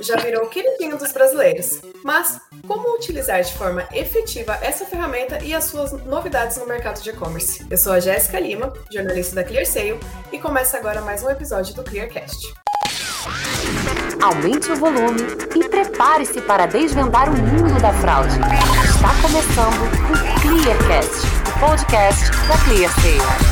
Já virou queridinho dos brasileiros. Mas como utilizar de forma efetiva essa ferramenta e as suas novidades no mercado de e-commerce? Eu sou a Jéssica Lima, jornalista da ClearSale, e começa agora mais um episódio do ClearCast. Aumente o volume e prepare-se para desvendar o mundo da fraude. Está começando o ClearCast, o podcast da ClearSale.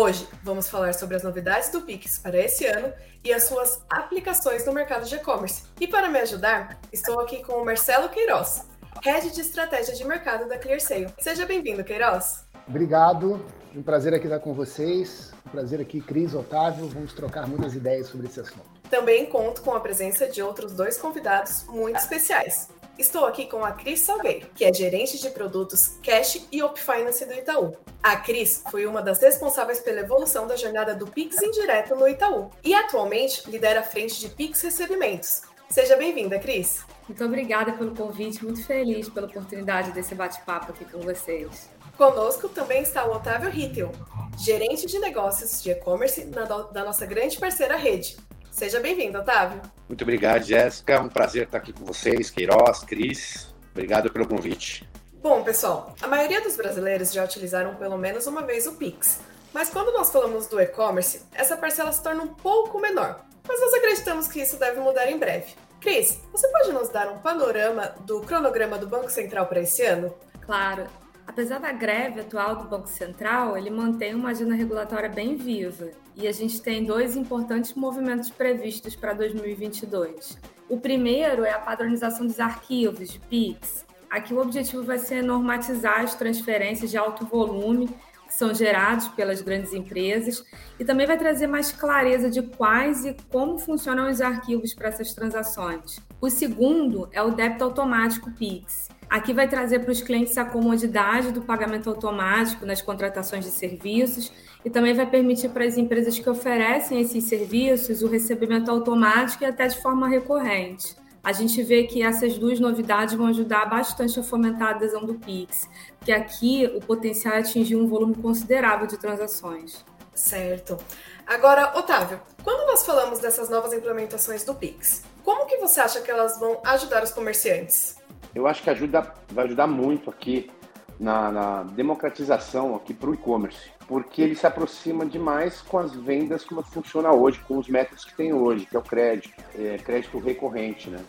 Hoje vamos falar sobre as novidades do Pix para esse ano e as suas aplicações no mercado de e-commerce. E para me ajudar, estou aqui com o Marcelo Queiroz, Head de Estratégia de Mercado da ClearSale. Seja bem-vindo, Queiroz. Obrigado, um prazer aqui estar com vocês. Um prazer aqui, Cris, Otávio. Vamos trocar muitas ideias sobre esse assunto. Também conto com a presença de outros dois convidados muito especiais. Estou aqui com a Cris Salgueiro, que é gerente de produtos Cash e OpFinance do Itaú. A Cris foi uma das responsáveis pela evolução da jornada do Pix indireto no Itaú e atualmente lidera a frente de Pix Recebimentos. Seja bem-vinda, Cris. Muito obrigada pelo convite, muito feliz pela oportunidade desse bate-papo aqui com vocês. Conosco também está o Otávio Rittel, gerente de negócios de e-commerce da nossa grande parceira Rede, Seja bem-vindo, Otávio. Muito obrigado, Jéssica. É um prazer estar aqui com vocês, Queiroz, Cris. Obrigado pelo convite. Bom, pessoal, a maioria dos brasileiros já utilizaram pelo menos uma vez o Pix. Mas quando nós falamos do e-commerce, essa parcela se torna um pouco menor. Mas nós acreditamos que isso deve mudar em breve. Cris, você pode nos dar um panorama do cronograma do Banco Central para esse ano? Claro. Apesar da greve atual do Banco Central, ele mantém uma agenda regulatória bem viva e a gente tem dois importantes movimentos previstos para 2022. O primeiro é a padronização dos arquivos de PIX. Aqui o objetivo vai ser normatizar as transferências de alto volume que são gerados pelas grandes empresas e também vai trazer mais clareza de quais e como funcionam os arquivos para essas transações. O segundo é o débito automático PIX Aqui vai trazer para os clientes a comodidade do pagamento automático nas contratações de serviços e também vai permitir para as empresas que oferecem esses serviços o recebimento automático e até de forma recorrente. A gente vê que essas duas novidades vão ajudar bastante a fomentar a adesão do Pix, porque aqui o potencial é atingir um volume considerável de transações. Certo. Agora, Otávio, quando nós falamos dessas novas implementações do Pix, como que você acha que elas vão ajudar os comerciantes? eu acho que ajuda, vai ajudar muito aqui na, na democratização aqui para o e-commerce, porque ele se aproxima demais com as vendas como funciona hoje, com os métodos que tem hoje, que é o crédito, é, crédito recorrente, né?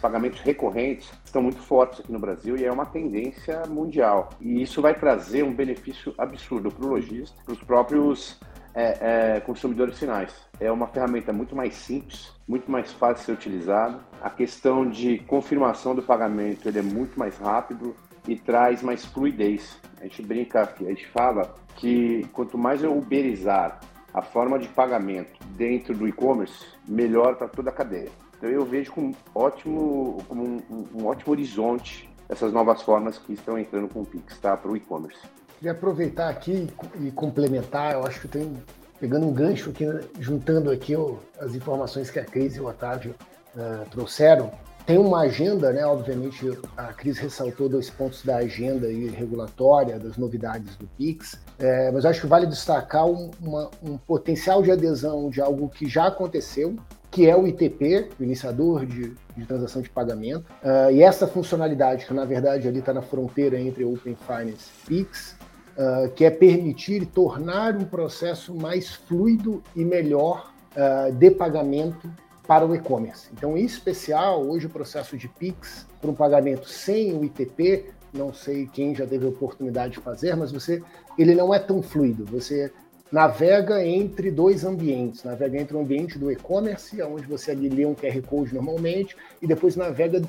Pagamentos recorrentes estão muito fortes aqui no Brasil e é uma tendência mundial. E isso vai trazer um benefício absurdo para o lojista, para os próprios é, é, consumidores finais. É uma ferramenta muito mais simples, muito mais fácil de ser utilizada. A questão de confirmação do pagamento ele é muito mais rápido e traz mais fluidez. A gente brinca, a gente fala que quanto mais eu uberizar a forma de pagamento dentro do e-commerce, melhor para toda a cadeia. Então eu vejo com ótimo, como um, um, ótimo horizonte essas novas formas que estão entrando com o Pix tá, para o e-commerce. Queria aproveitar aqui e complementar, eu acho que tem, pegando um gancho aqui, juntando aqui as informações que a Cris e o Otávio uh, trouxeram, tem uma agenda, né? Obviamente, a Cris ressaltou dois pontos da agenda regulatória, das novidades do PIX, é, mas acho que vale destacar um, uma, um potencial de adesão de algo que já aconteceu, que é o ITP, o Iniciador de, de Transação de Pagamento. Uh, e essa funcionalidade, que na verdade ali está na fronteira entre Open Finance e PIX, uh, que é permitir e tornar um processo mais fluido e melhor uh, de pagamento para o e-commerce. Então, em especial, hoje o processo de Pix para um pagamento sem o ITP, não sei quem já teve a oportunidade de fazer, mas você, ele não é tão fluido. Você navega entre dois ambientes, navega entre o ambiente do e-commerce, onde você ali lê um QR Code normalmente, e depois navega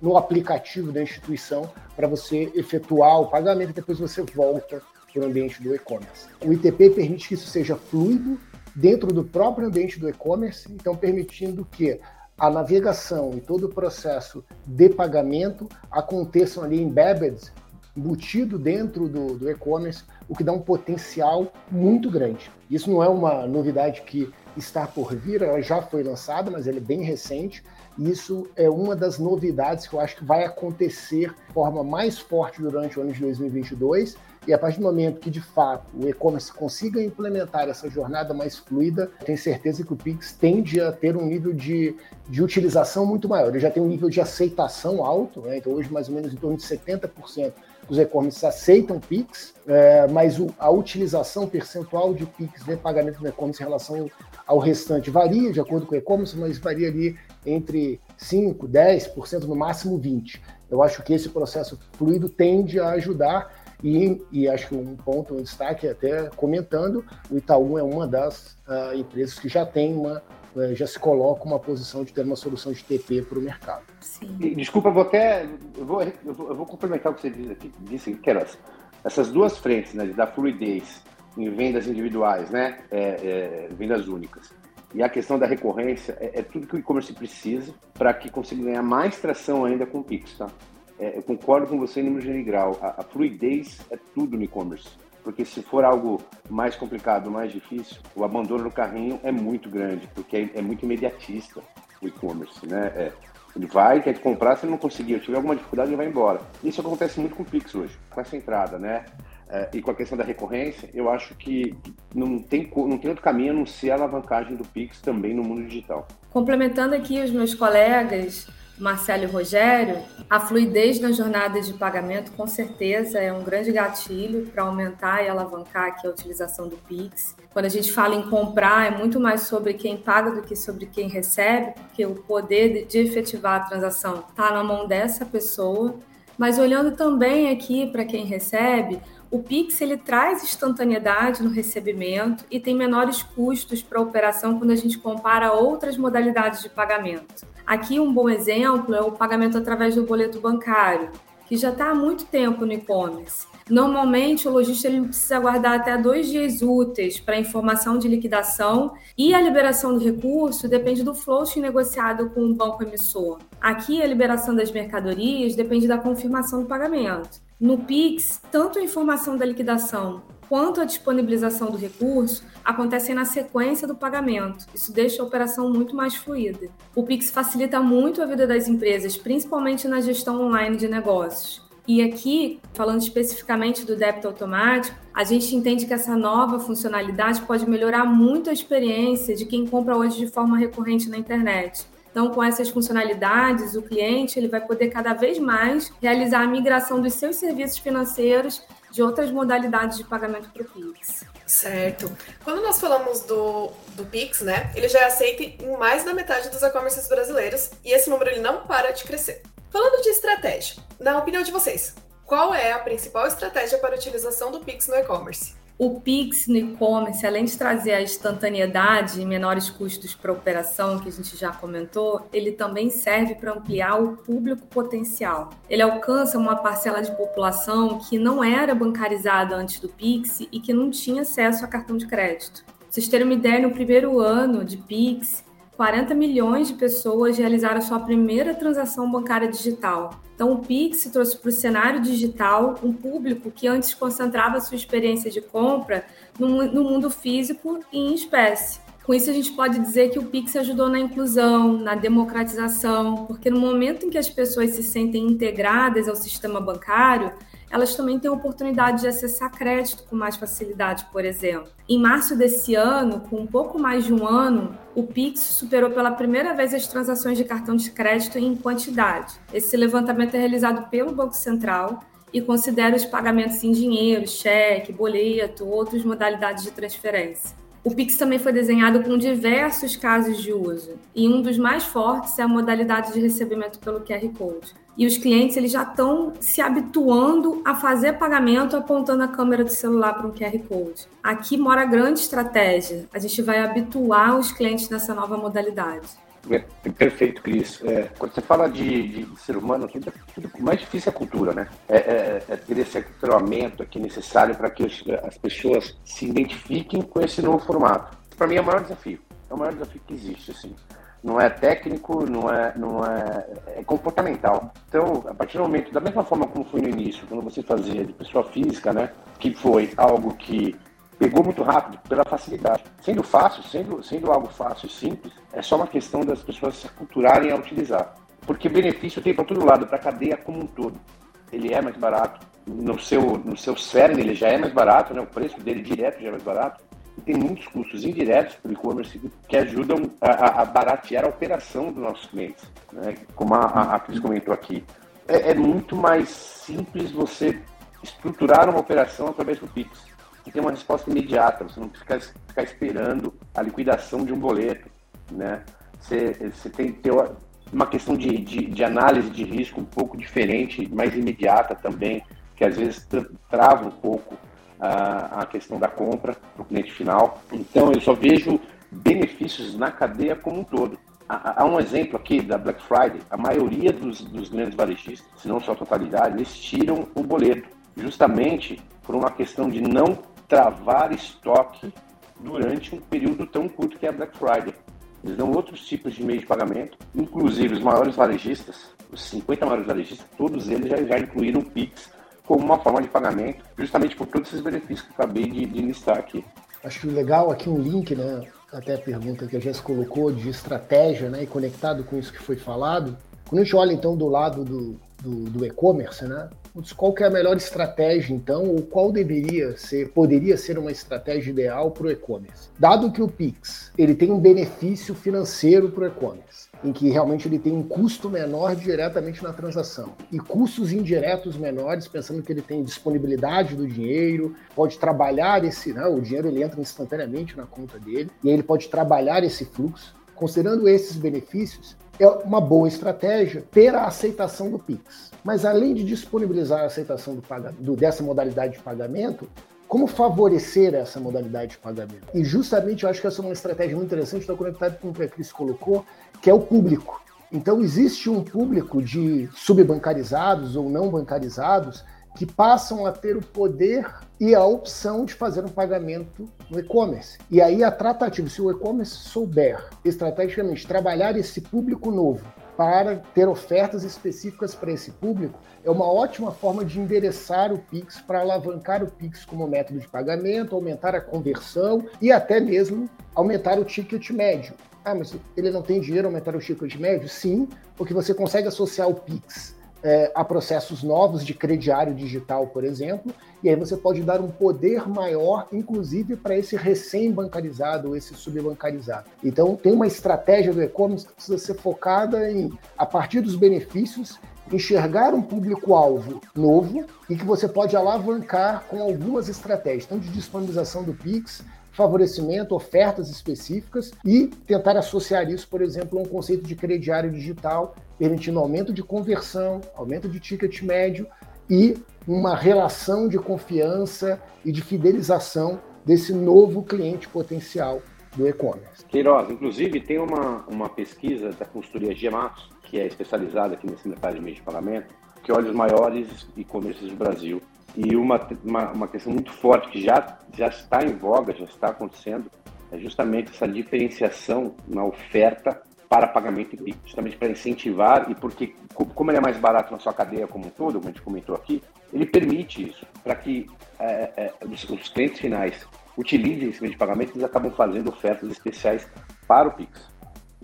no aplicativo da instituição para você efetuar o pagamento e depois você volta para o ambiente do e-commerce. O ITP permite que isso seja fluido dentro do próprio ambiente do e-commerce, então permitindo que a navegação e todo o processo de pagamento aconteçam ali embedded, embutido dentro do, do e-commerce, o que dá um potencial muito grande. Isso não é uma novidade que está por vir, ela já foi lançada, mas ela é bem recente. E isso é uma das novidades que eu acho que vai acontecer de forma mais forte durante o ano de 2022 E a partir do momento que, de fato, o e-commerce consiga implementar essa jornada mais fluida, tenho certeza que o Pix tende a ter um nível de, de utilização muito maior. Ele já tem um nível de aceitação alto, né? então hoje mais ou menos em torno de 70% dos e-commerces aceitam Pix, é, mas o, a utilização percentual de Pix de pagamento no e-commerce em relação ao restante varia de acordo com o e-commerce, mas varia ali entre 5%, 10%, no máximo 20%. Eu acho que esse processo fluido tende a ajudar e, e, acho que um ponto, um destaque, até comentando, o Itaú é uma das uh, empresas que já tem uma, uh, já se coloca uma posição de ter uma solução de TP para o mercado. Sim. desculpa, vou até, eu vou, eu vou, eu vou complementar o que você disse aqui, disse que era essas duas frentes, né, da fluidez em vendas individuais, né, é, é, vendas únicas, e a questão da recorrência é, é tudo que o e-commerce precisa para que consiga ganhar mais tração ainda com o Pix, tá? é, eu concordo com você em número geral. A, a fluidez é tudo no e-commerce. Porque se for algo mais complicado, mais difícil, o abandono no carrinho é muito grande, porque é, é muito imediatista o e-commerce, né? É, ele vai, quer te comprar, se ele não conseguir, tiver alguma dificuldade, ele vai embora. Isso acontece muito com o Pix hoje, com essa entrada, né? É, e com a questão da recorrência, eu acho que não tem, não tem outro caminho a não ser a alavancagem do Pix também no mundo digital. Complementando aqui os meus colegas, Marcelo e Rogério, a fluidez na jornada de pagamento com certeza é um grande gatilho para aumentar e alavancar aqui a utilização do Pix. Quando a gente fala em comprar, é muito mais sobre quem paga do que sobre quem recebe, porque o poder de efetivar a transação está na mão dessa pessoa. Mas olhando também aqui para quem recebe, o Pix ele traz instantaneidade no recebimento e tem menores custos para a operação quando a gente compara outras modalidades de pagamento. Aqui um bom exemplo é o pagamento através do boleto bancário, que já está há muito tempo no e-commerce. Normalmente, o lojista ele precisa aguardar até dois dias úteis para a informação de liquidação e a liberação do recurso depende do float negociado com o banco emissor. Aqui, a liberação das mercadorias depende da confirmação do pagamento. No PIX, tanto a informação da liquidação quanto a disponibilização do recurso acontecem na sequência do pagamento. Isso deixa a operação muito mais fluida. O Pix facilita muito a vida das empresas, principalmente na gestão online de negócios. E aqui, falando especificamente do débito automático, a gente entende que essa nova funcionalidade pode melhorar muito a experiência de quem compra hoje de forma recorrente na internet. Então, com essas funcionalidades, o cliente ele vai poder cada vez mais realizar a migração dos seus serviços financeiros de outras modalidades de pagamento para o Pix. Certo. Quando nós falamos do, do Pix, né, ele já é aceito em mais da metade dos e-commerces brasileiros e esse número ele não para de crescer. Falando de estratégia, na opinião de vocês, qual é a principal estratégia para a utilização do Pix no e-commerce? O Pix no e-commerce, além de trazer a instantaneidade e menores custos para operação, que a gente já comentou, ele também serve para ampliar o público potencial. Ele alcança uma parcela de população que não era bancarizada antes do Pix e que não tinha acesso a cartão de crédito. Pra vocês terem uma ideia, no primeiro ano de Pix, 40 milhões de pessoas realizaram sua primeira transação bancária digital. Então, o Pix trouxe para o cenário digital um público que antes concentrava sua experiência de compra no, mundo físico e em espécie. Com isso, a gente pode dizer que o Pix ajudou na inclusão, na democratização, porque no momento em que as pessoas se sentem integradas ao sistema bancário, elas também têm a oportunidade de acessar crédito com mais facilidade, por exemplo. Em março desse ano, com um pouco mais de um ano, o Pix superou pela primeira vez as transações de cartão de crédito em quantidade. Esse levantamento é realizado pelo Banco Central e considera os pagamentos em dinheiro, cheque, boleto, outras modalidades de transferência. O Pix também foi desenhado com diversos casos de uso, e um dos mais fortes é a modalidade de recebimento pelo QR Code. E os clientes eles já estão se habituando a fazer pagamento apontando a câmera do celular para um QR Code. Aqui mora a grande estratégia. A gente vai habituar os clientes nessa nova modalidade. É, perfeito, Cris. É, quando você fala de, de ser humano, tudo, tudo mais difícil é a cultura, né? É, é, é ter esse aculturamento aqui necessário para que os, as pessoas se identifiquem com esse novo formato. Para mim é o maior desafio. É o maior desafio que existe, assim. Não é técnico, não é, não é, é comportamental. Então, a partir do momento, da mesma forma como foi no início, quando você fazia de pessoa física, né? Que foi algo que pegou muito rápido pela facilidade. Sendo fácil, sendo, sendo algo fácil e simples, é só uma questão das pessoas se aculturarem a utilizar. Porque benefício tem para todo lado, para a cadeia como um todo. Ele é mais barato, no seu, no seu cerne ele já é mais barato, né? o preço dele direto já é mais barato, tem muitos custos indiretos para o e-commerce que ajudam a, a, baratear a operação dos nossos clientes. Né? Como a, a, a Cris comentou aqui, é, é, muito mais simples você estruturar uma operação através do Pix. Você tem uma resposta imediata, você não precisa ficar, ficar esperando a liquidação de um boleto. Né? Você, você tem que ter uma questão de, de, de análise de risco um pouco diferente, mais imediata também, que às vezes trava um pouco a, a questão da compra para o cliente final. Então, eu só vejo benefícios na cadeia como um todo. Há, um exemplo aqui da Black Friday. A maioria dos, dos grandes varejistas, se não sua totalidade, eles tiram o boleto, justamente por uma questão de não travar estoque durante um período tão curto que é a Black Friday. Eles dão outros tipos de meio de pagamento, inclusive os maiores varejistas, os 50 maiores varejistas, todos eles já, já incluíram o Pix como uma forma de pagamento, justamente por todos esses benefícios que acabei de, de listar aqui. Acho que legal aqui um link, né? Até a pergunta que a Jess colocou de estratégia, né? E conectado com isso que foi falado. Quando a gente olha então do lado do, do, do e-commerce, né? Qual que é a melhor estratégia, então, ou qual deveria ser, poderia ser uma estratégia ideal para o e-commerce? Dado que o Pix ele tem um benefício financeiro para o e-commerce, em que realmente ele tem um custo menor diretamente na transação e custos indiretos menores, pensando que ele tem disponibilidade do dinheiro, pode trabalhar esse, né, o dinheiro ele entra instantaneamente na conta dele e aí ele pode trabalhar esse fluxo. Considerando esses benefícios, é uma boa estratégia ter a aceitação do Pix. Mas além de disponibilizar a aceitação do, do, dessa modalidade de pagamento, como favorecer essa modalidade de pagamento? E justamente eu acho que essa é uma estratégia muito interessante, está conectado com o que a Cris colocou, que é o público. Então existe um público de subbancarizados ou não bancarizados que passam a ter o poder e a opção de fazer um pagamento no e-commerce. E aí a tratativa, se o e-commerce souber estrategicamente trabalhar esse público novo para ter ofertas específicas para esse público, é uma ótima forma de endereçar o Pix para alavancar o Pix como método de pagamento, aumentar a conversão e até mesmo aumentar o ticket médio. Ah, mas ele não tem dinheiro aumentar o ticket médio? Sim, porque você consegue associar o Pix é, a processos novos de crediário digital, por exemplo, e aí você pode dar um poder maior, inclusive para esse recém-bancarizado esse subbancarizado. Então, tem uma estratégia do e-commerce que precisa ser focada em, a partir dos benefícios, enxergar um público-alvo novo e que você pode alavancar com algumas estratégias, tanto de disponibilização do Pix, favorecimento, ofertas específicas e tentar associar isso, por exemplo, a um conceito de crediário digital, permitindo aumento de conversão, aumento de ticket médio e uma relação de confiança e de fidelização desse novo cliente potencial do e-commerce. Queiroz, inclusive tem uma, uma pesquisa da consultoria Gematos, que é especializada aqui nesse mercado de meio de pagamento, que olha os maiores e-commerces do Brasil e uma, uma, uma, questão muito forte que já, já está em voga, já está acontecendo, é justamente essa diferenciação na oferta para pagamento em PIX, justamente para incentivar e porque, como ele é mais barato na sua cadeia como um todo, como a gente comentou aqui, ele permite isso, para que é, é, os, clientes finais utilizem esse meio de pagamento, eles acabam fazendo ofertas especiais para o Pix.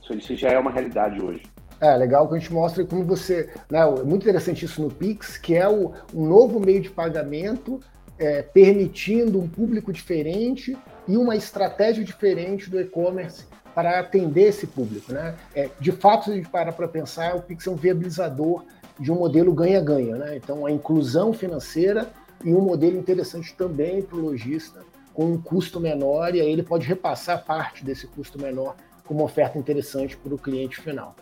Isso, isso já é uma realidade hoje. É legal que a gente mostra como você. Né, é muito interessante isso no Pix, que é o, um novo meio de pagamento é, permitindo um público diferente e uma estratégia diferente do e-commerce para atender esse público. Né? É, de fato, se a gente para para pensar, o Pix é um viabilizador de um modelo ganha-ganha. Né? Então, a inclusão financeira e um modelo interessante também para o lojista, com um custo menor, e aí ele pode repassar parte desse custo menor como oferta interessante para o cliente final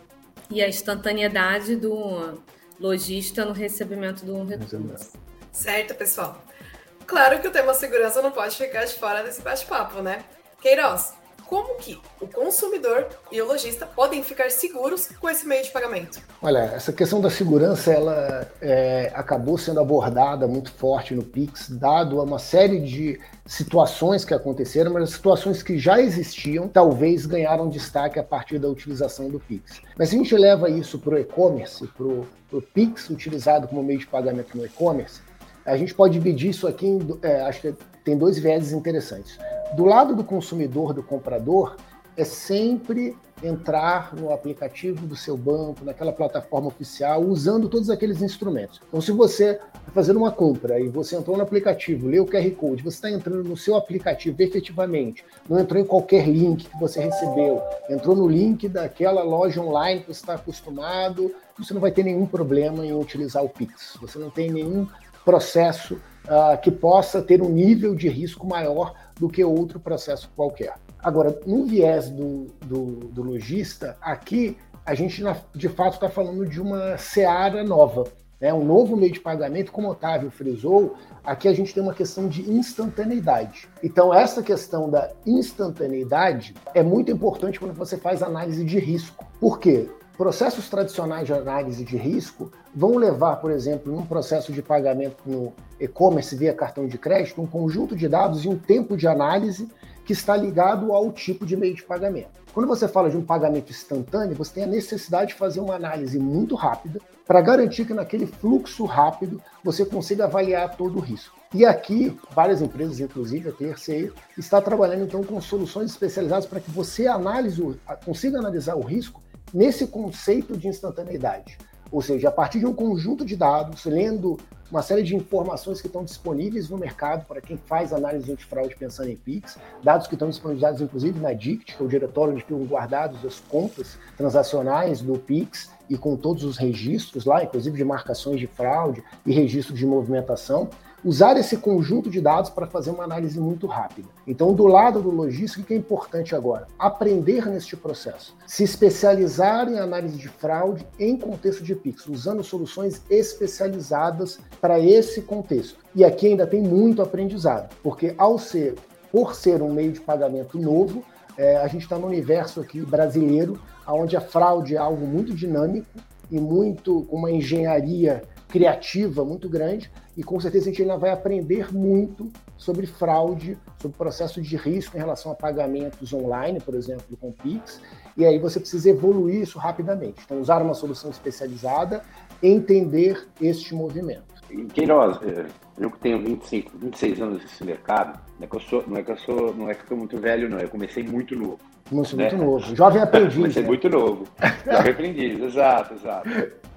e a instantaneidade do lojista no recebimento do recurso. Certo, pessoal. Claro que o tema segurança não pode ficar de fora desse bate-papo, né? Queiroz, como que o consumidor e o lojista podem ficar seguros com esse meio de pagamento? Olha, essa questão da segurança ela é, acabou sendo abordada muito forte no Pix, dado a uma série de situações que aconteceram, mas as situações que já existiam talvez ganharam destaque a partir da utilização do Pix. Mas se a gente leva isso para o e-commerce, para o Pix utilizado como meio de pagamento no e-commerce, a gente pode dividir isso aqui em, é, acho que tem dois vieses interessantes. Do lado do consumidor, do comprador, é sempre entrar no aplicativo do seu banco, naquela plataforma oficial, usando todos aqueles instrumentos. Então, se você está fazendo uma compra e você entrou no aplicativo, leu o QR Code, você está entrando no seu aplicativo efetivamente, não entrou em qualquer link que você recebeu, entrou no link daquela loja online que você está acostumado, você não vai ter nenhum problema em utilizar o Pix. Você não tem nenhum processo uh, que possa ter um nível de risco maior do que outro processo qualquer. Agora, no viés do, do, do lojista, aqui a gente de fato está falando de uma seara nova, né? um novo meio de pagamento, como o Otávio frisou, aqui a gente tem uma questão de instantaneidade. Então, essa questão da instantaneidade é muito importante quando você faz análise de risco. Por quê? Processos tradicionais de análise de risco vão levar, por exemplo, num processo de pagamento no e-commerce via cartão de crédito, um conjunto de dados e um tempo de análise que está ligado ao tipo de meio de pagamento. Quando você fala de um pagamento instantâneo, você tem a necessidade de fazer uma análise muito rápida para garantir que naquele fluxo rápido você consiga avaliar todo o risco. E aqui, várias empresas, inclusive a TRCI, está trabalhando então com soluções especializadas para que você analise, consiga analisar o risco nesse conceito de instantaneidade. Ou seja, a partir de um conjunto de dados, lendo uma série de informações que estão disponíveis no mercado para quem faz análise antifraude pensando em PIX, dados que estão disponibilizados inclusive na DICT, que é o diretório onde ficam guardados as contas transacionais do PIX e com todos os registros lá, inclusive de marcações de fraude e registro de movimentação usar esse conjunto de dados para fazer uma análise muito rápida. Então, do lado do logístico, o que é importante agora? Aprender neste processo. Se especializar em análise de fraude em contexto de PIX, usando soluções especializadas para esse contexto. E aqui ainda tem muito aprendizado, porque ao ser, por ser um meio de pagamento novo, é, a gente está no universo aqui brasileiro, onde a fraude é algo muito dinâmico e muito com uma engenharia criativa muito grande e com certeza a gente ainda vai aprender muito sobre fraude, sobre processo de risco em relação a pagamentos online, por exemplo, com Pix, e aí você precisa evoluir isso rapidamente. Então, usar uma solução especializada, entender este movimento. Queiroz, é, eu que tenho 25, 26 anos nesse mercado, não é que eu sou, não é que eu sou, não é que eu sou muito velho, não. Eu comecei muito novo. Comecei né? muito novo. Jovem aprendiz. comecei né? muito novo. Jovem aprendiz, exato, exato.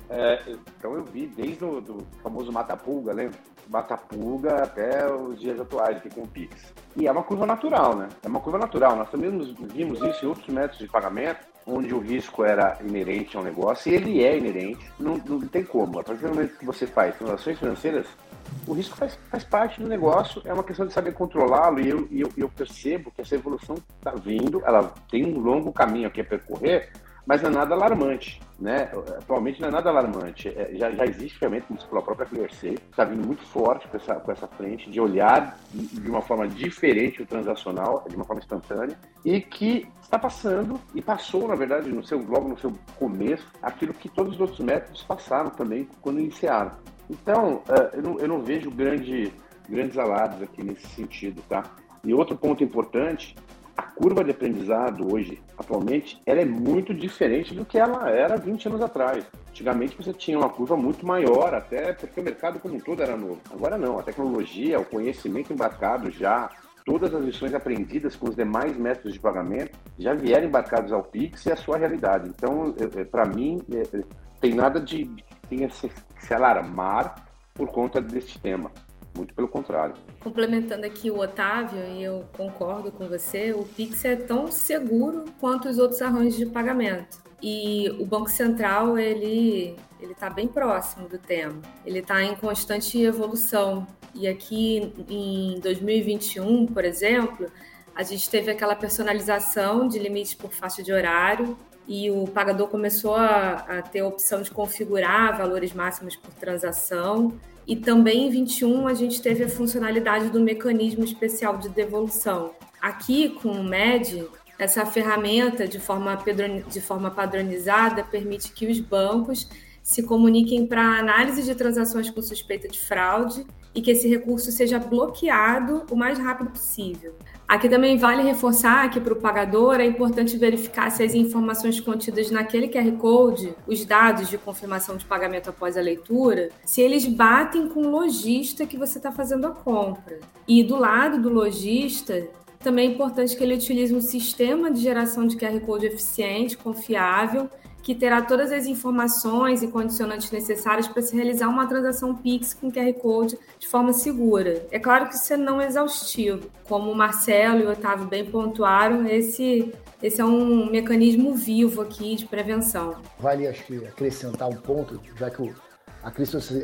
É, então eu vi desde o do famoso Mata-Pulga, lembra? Mata-Pulga até os dias atuais aqui com o Pix. E é uma curva natural, né? É uma curva natural. Nós também vimos isso em outros métodos de pagamento, onde o risco era inerente ao negócio, e ele é inerente, não, não tem como. A partir do momento que você faz transações financeiras, o risco faz, faz parte do negócio, é uma questão de saber controlá-lo, e eu, eu, eu percebo que essa evolução está vindo, ela tem um longo caminho aqui a percorrer, mas não é nada alarmante. Né? Atualmente não é nada alarmante. É, já, já existe ferramenta, como pela própria ClearSafe, está vindo muito forte com essa, com essa frente de olhar de uma forma diferente o transacional, de uma forma instantânea, e que está passando, e passou, na verdade, no seu, logo no seu começo, aquilo que todos os outros métodos passaram também quando iniciaram. Então, é, eu não, eu não vejo grande, grandes alarmes aqui nesse sentido, tá? E outro ponto importante a curva de aprendizado hoje, atualmente, ela é muito diferente do que ela era 20 anos atrás. Antigamente você tinha uma curva muito maior, até porque o mercado como um todo era novo. Agora não, a tecnologia, o conhecimento embarcado já, todas as lições aprendidas com os demais métodos de pagamento já vieram embarcados ao Pix e a sua realidade. Então, para mim, é, é, tem nada de tem se, se alarmar por conta deste tema. Muito pelo contrário. Complementando aqui o Otávio, e eu concordo com você, o Pix é tão seguro quanto os outros arranjos de pagamento. E o Banco Central, ele ele está bem próximo do tema. Ele está em constante evolução. E aqui em 2021, por exemplo, a gente teve aquela personalização de limites por faixa de horário e o pagador começou a, a ter a opção de configurar valores máximos por transação. E também em 21 a gente teve a funcionalidade do mecanismo especial de devolução. Aqui com o MED, essa ferramenta de forma, de forma padronizada permite que os bancos se comuniquem para análise de transações com suspeita de fraude e que esse recurso seja bloqueado o mais rápido possível. Aqui também vale reforçar que para o pagador é importante verificar se as informações contidas naquele QR Code, os dados de confirmação de pagamento após a leitura, se eles batem com o lojista que você está fazendo a compra. E do lado do lojista, também é importante que ele utilize um sistema de geração de QR Code eficiente, confiável, que terá todas as informações e condicionantes necessárias para se realizar uma transação Pix com QR Code de forma segura. É claro que isso é não exaustivo. Como o Marcelo e o Otávio bem pontuaram, esse esse é um mecanismo vivo aqui de prevenção. Vale, acho que, acrescentar um ponto, já que o, a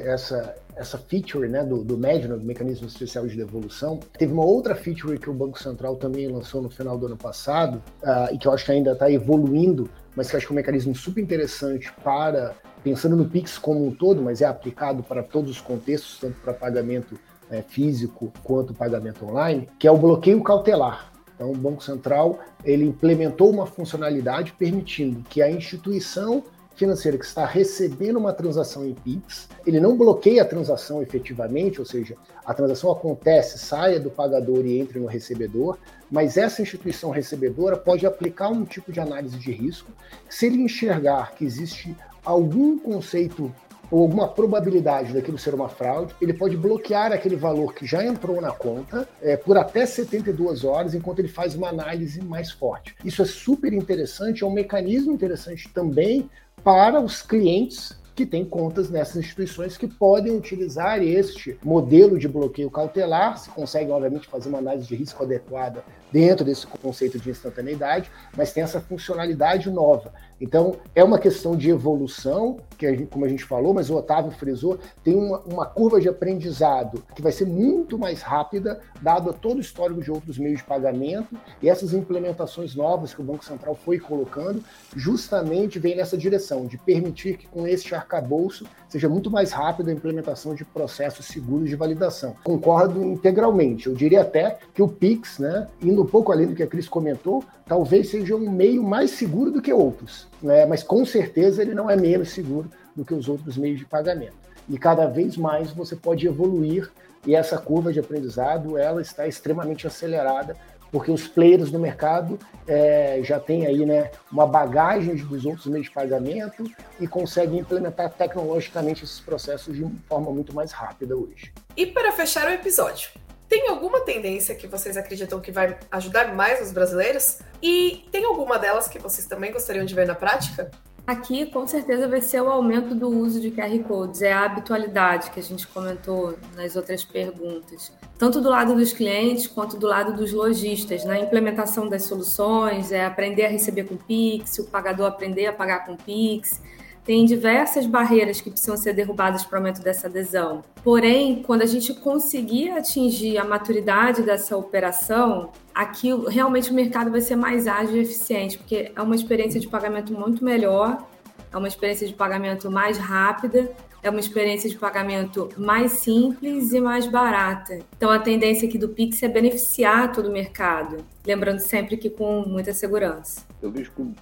essa, essa feature né, do, do MED, do Mecanismo Especial de Devolução. Teve uma outra feature que o Banco Central também lançou no final do ano passado, uh, e que eu acho que ainda está evoluindo, mas que eu acho que é um mecanismo super interessante para, pensando no Pix como um todo, mas é aplicado para todos os contextos, tanto para pagamento é, físico quanto pagamento online, que é o bloqueio cautelar. Então, o Banco Central ele implementou uma funcionalidade permitindo que a instituição financeira que está recebendo uma transação em Pix, ele não bloqueia a transação efetivamente, ou seja, a transação acontece, saia do pagador e entre no recebedor, mas essa instituição recebedora pode aplicar um tipo de análise de risco. Se ele enxergar que existe algum conceito ou alguma probabilidade daquilo ser uma fraude, ele pode bloquear aquele valor que já entrou na conta é, por até 72 horas, enquanto ele faz uma análise mais forte. Isso é super interessante, é um mecanismo interessante também para os clientes que têm contas nessas instituições que podem utilizar este modelo de bloqueio cautelar, se conseguem, obviamente, fazer uma análise de risco adequada dentro desse conceito de instantaneidade, mas tem essa funcionalidade nova. Então, é uma questão de evolução, que a gente, como a gente falou, mas o Otávio frisou, tem uma, uma, curva de aprendizado que vai ser muito mais rápida, dado todo o histórico de outros meios de pagamento, e essas implementações novas que o Banco Central foi colocando, justamente vem nessa direção, de permitir que com este arcabouço seja muito mais rápida a implementação de processos seguros de validação. Concordo integralmente, eu diria até que o PIX, né, indo um pouco além do que a Cris comentou, talvez seja um meio mais seguro do que outros, né? mas com certeza ele não é menos seguro do que os outros meios de pagamento. E cada vez mais você pode evoluir e essa curva de aprendizado ela está extremamente acelerada porque os players no mercado é, já têm aí né, uma bagagem dos outros meios de pagamento e conseguem implementar tecnologicamente esses processos de forma muito mais rápida hoje. E para fechar o episódio, tem alguma tendência que vocês acreditam que vai ajudar mais os brasileiros? E tem alguma delas que vocês também gostariam de ver na prática? Aqui, com certeza, vai ser o aumento do uso de QR Codes, é a habitualidade que a gente comentou nas outras perguntas. Tanto do lado dos clientes quanto do lado dos lojistas, na implementação das soluções, é aprender a receber com Pix, o pagador aprender a pagar com Pix, tem diversas barreiras que precisam ser derrubadas para o aumento dessa adesão. Porém, quando a gente conseguir atingir a maturidade dessa operação, aqui realmente o mercado vai ser mais ágil e eficiente, porque é uma experiência de pagamento muito melhor, é uma experiência de pagamento mais rápida, é uma experiência de pagamento mais simples e mais barata. Então, a tendência aqui do Pix é beneficiar todo o mercado, lembrando sempre que com muita segurança. Eu vejo que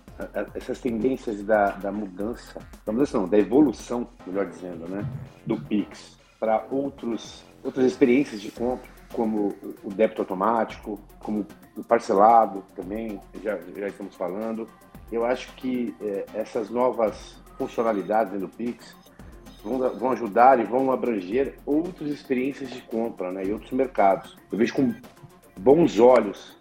essas tendências da, da mudança, da mudança não, da evolução, melhor dizendo, né, do Pix para outros outras experiências de compra, como o débito automático, como o parcelado também, já, já estamos falando. Eu acho que é, essas novas funcionalidades do Pix vão, vão ajudar e vão abranger outras experiências de compra né, e outros mercados. Eu vejo com bons olhos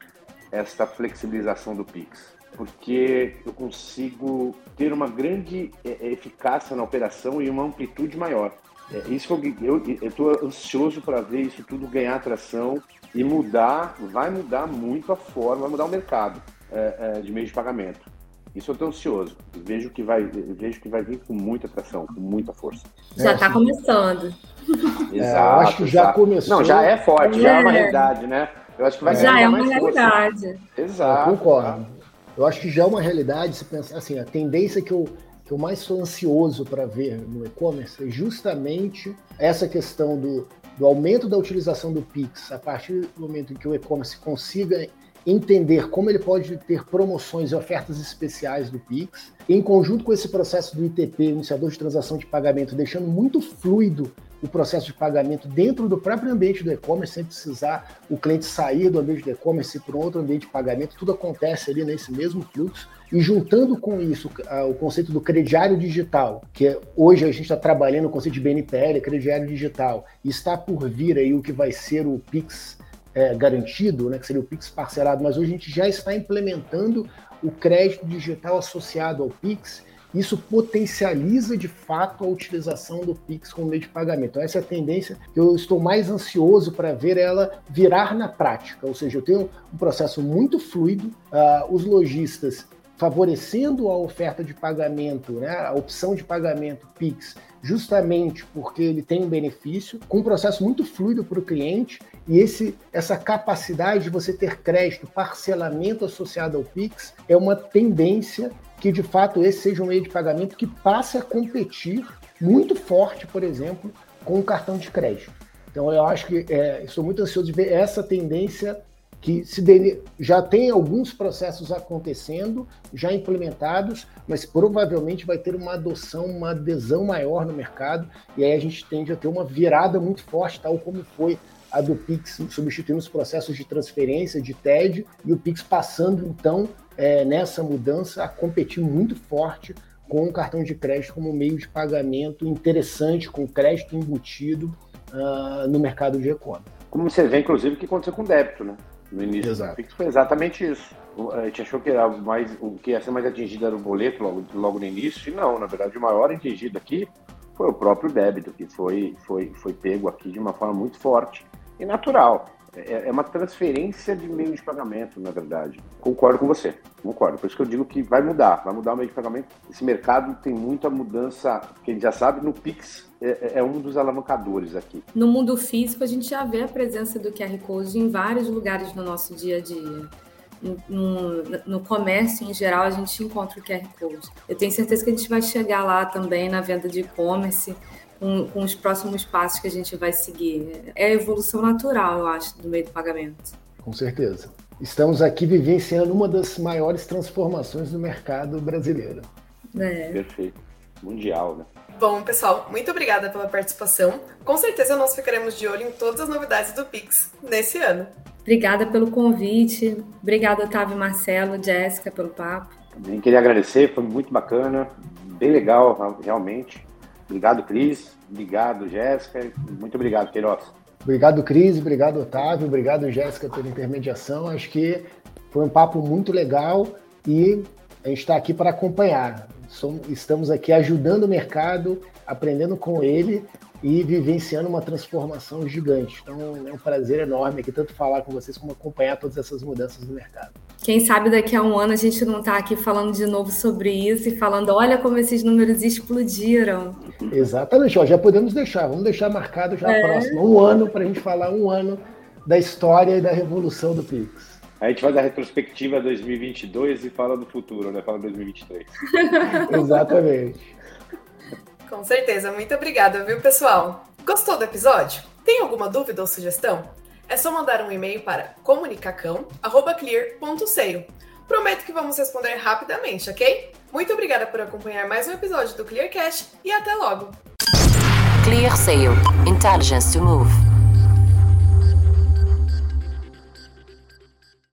esta flexibilização do Pix, porque eu consigo ter uma grande é, é, eficácia na operação e uma amplitude maior. É isso que eu estou ansioso para ver isso tudo ganhar atração e mudar, vai mudar muito a forma, vai mudar o mercado é, é, de meio de pagamento. Isso eu estou ansioso. Vejo que vai, vejo que vai vir com muita atração, com muita força. Já está começando. Exato. É, eu acho que já exato. começou. Não, já é forte, já é uma realidade, né? Eu acho que vai já é uma realidade. Força. Exato. Eu concordo. Eu acho que já é uma realidade se pensar assim, a tendência que eu que eu mais sou ansioso para ver no e-commerce é justamente essa questão do, do aumento da utilização do Pix a partir do momento em que o e-commerce consiga entender como ele pode ter promoções e ofertas especiais do Pix, em conjunto com esse processo do ITP, iniciador de transação de pagamento, deixando muito fluido o processo de pagamento dentro do próprio ambiente do e-commerce, sem precisar o cliente sair do ambiente do e-commerce para um outro ambiente de pagamento, tudo acontece ali nesse mesmo fluxo. E juntando com isso o conceito do crediário digital, que é, hoje a gente está trabalhando o conceito de BNPL, crediário digital, e está por vir aí o que vai ser o Pix é, garantido, né, que seria o Pix parcelado, mas hoje a gente já está implementando o crédito digital associado ao Pix. Isso potencializa de fato a utilização do Pix como meio de pagamento. Então, essa é a tendência que eu estou mais ansioso para ver ela virar na prática. Ou seja, eu tenho um processo muito fluido, uh, os lojistas favorecendo a oferta de pagamento, né, a opção de pagamento Pix, justamente porque ele tem um benefício, com um processo muito fluido para o cliente, e esse, essa capacidade de você ter crédito, parcelamento associado ao Pix, é uma tendência que, de fato, esse seja um meio de pagamento que passe a competir muito forte, por exemplo, com o cartão de crédito. Então, eu acho que é, estou muito ansioso de ver essa tendência que se dele, já tem alguns processos acontecendo, já implementados, mas provavelmente vai ter uma adoção, uma adesão maior no mercado, e aí a gente tende a ter uma virada muito forte, tal como foi a do Pix substituindo os processos de transferência, de TED, e o Pix passando, então, é, nessa mudança, a competir muito forte com o cartão de crédito como meio de pagamento interessante, com crédito embutido uh, no mercado de e-commerce. Como você vê, inclusive, o que aconteceu com o débito, né? No início Exato. do Pix foi exatamente isso. A gente achou que era mais, o que ia ser mais atingido era o boleto logo, logo no início, e não, na verdade, o maior atingido aqui foi o próprio débito, que foi, foi, foi pego aqui de uma forma muito forte e natural. É, é uma transferência de meio de pagamento, na verdade. Concordo com você, concordo. Por isso que eu digo que vai mudar, vai mudar o meio de pagamento. Esse mercado tem muita mudança, que a gente já sabe, no Pix é, é, é, um dos alavancadores aqui. No mundo físico, a gente já vê a presença do QR Code em vários lugares no nosso dia a dia. No, no, comércio em geral a gente encontra o QR Code. Eu tenho certeza que a gente vai chegar lá também na venda de e-commerce com, com os próximos passos que a gente vai seguir. É a evolução natural, eu acho, do meio do pagamento. Com certeza. Estamos aqui vivenciando uma das maiores transformações do mercado brasileiro. É. Perfeito. Mundial, né? Bom, pessoal, muito obrigada pela participação. Com certeza nós ficaremos de olho em todas as novidades do Pix nesse ano. Obrigada pelo convite. Obrigada, Otávio Marcelo, Jéssica, pelo papo. Também queria agradecer, foi muito bacana, bem legal, realmente. Obrigado, Cris. Obrigado, Jéssica. Muito obrigado, Queiroz. Obrigado, Cris. Obrigado, Otávio. Obrigado, Jéssica, pela intermediação. Acho que foi um papo muito legal e a gente está aqui para acompanhar. Estamos aqui ajudando o mercado, aprendendo com ele e vivenciando uma transformação gigante. Então é um prazer enorme aqui tanto falar com vocês como acompanhar todas essas mudanças no mercado. Quem sabe daqui a um ano a gente não está aqui falando de novo sobre isso e falando, olha como esses números explodiram. Exatamente, ó, já podemos deixar, vamos deixar marcado já é. próximo, um ano para a gente falar um ano da história e da revolução do Pix. A gente faz a retrospectiva 2022 e fala do futuro, né? Fala 2023. Exatamente. Com certeza. Muito obrigada, viu, pessoal? Gostou do episódio? Tem alguma dúvida ou sugestão? É só mandar um e-mail para comunicacão.clear.seio. Prometo que vamos responder rapidamente, ok? Muito obrigada por acompanhar mais um episódio do Clearcast e até logo! Clear Sale. Intelligence to Move.